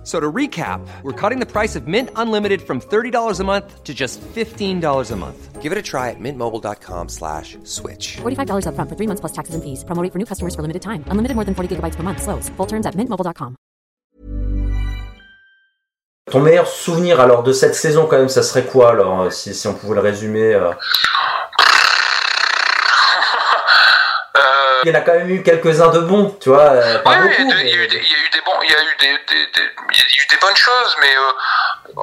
F- So to recap, we're cutting the price of Mint Unlimited from $30 a month to just $15 a month. Give it a try at mintmobile.com slash switch. $45 upfront for three months plus taxes and fees. Promo rate for new customers for limited time. Unlimited more than 40 gigabytes per month. Slows. Full terms at mintmobile.com. Ton meilleur souvenir alors de cette saison quand même, ça serait quoi alors euh, si, si on pouvait le résumer euh Il y en a quand même eu quelques-uns de bons, tu vois, euh, pas ouais, beaucoup. il y a- eu des- il y a eu des bons, il y a eu des, des- des- il y a eu des bonnes choses, mais euh,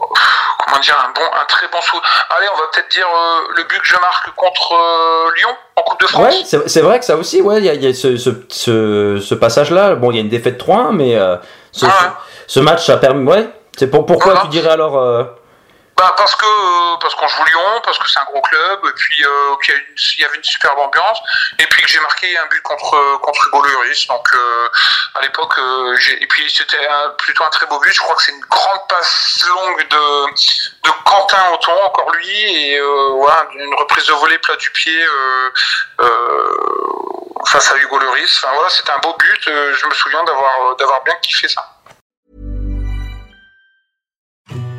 comment dire, un bon, un très bon sou. Allez, on va peut-être dire euh, le but que je marque contre euh, Lyon en Coupe de France. Ouais, c'est vrai que ça aussi, ouais, il y a, il y a ce, ce, ce, ce passage-là. Bon, il y a une défaite 3-1, mais euh, ce, Ouais. ce match ça a permis. Ouais, c'est pour, pourquoi tu dirais alors. Euh, Bah parce que euh, parce qu'on joue Lyon, parce que c'est un gros club, et puis euh, qu'il y, y avait une superbe ambiance, et puis que j'ai marqué un but contre contre Hugo Lloris. Donc euh, à l'époque, euh, et puis c'était plutôt un très beau but. Je crois que c'est une grande passe longue de de Quentin Auton, encore lui, et euh, voilà une reprise de volée plat du pied euh, euh, face à Hugo Lloris. Enfin voilà, c'était un beau but. euh, je me souviens d'avoir d'avoir bien kiffé ça.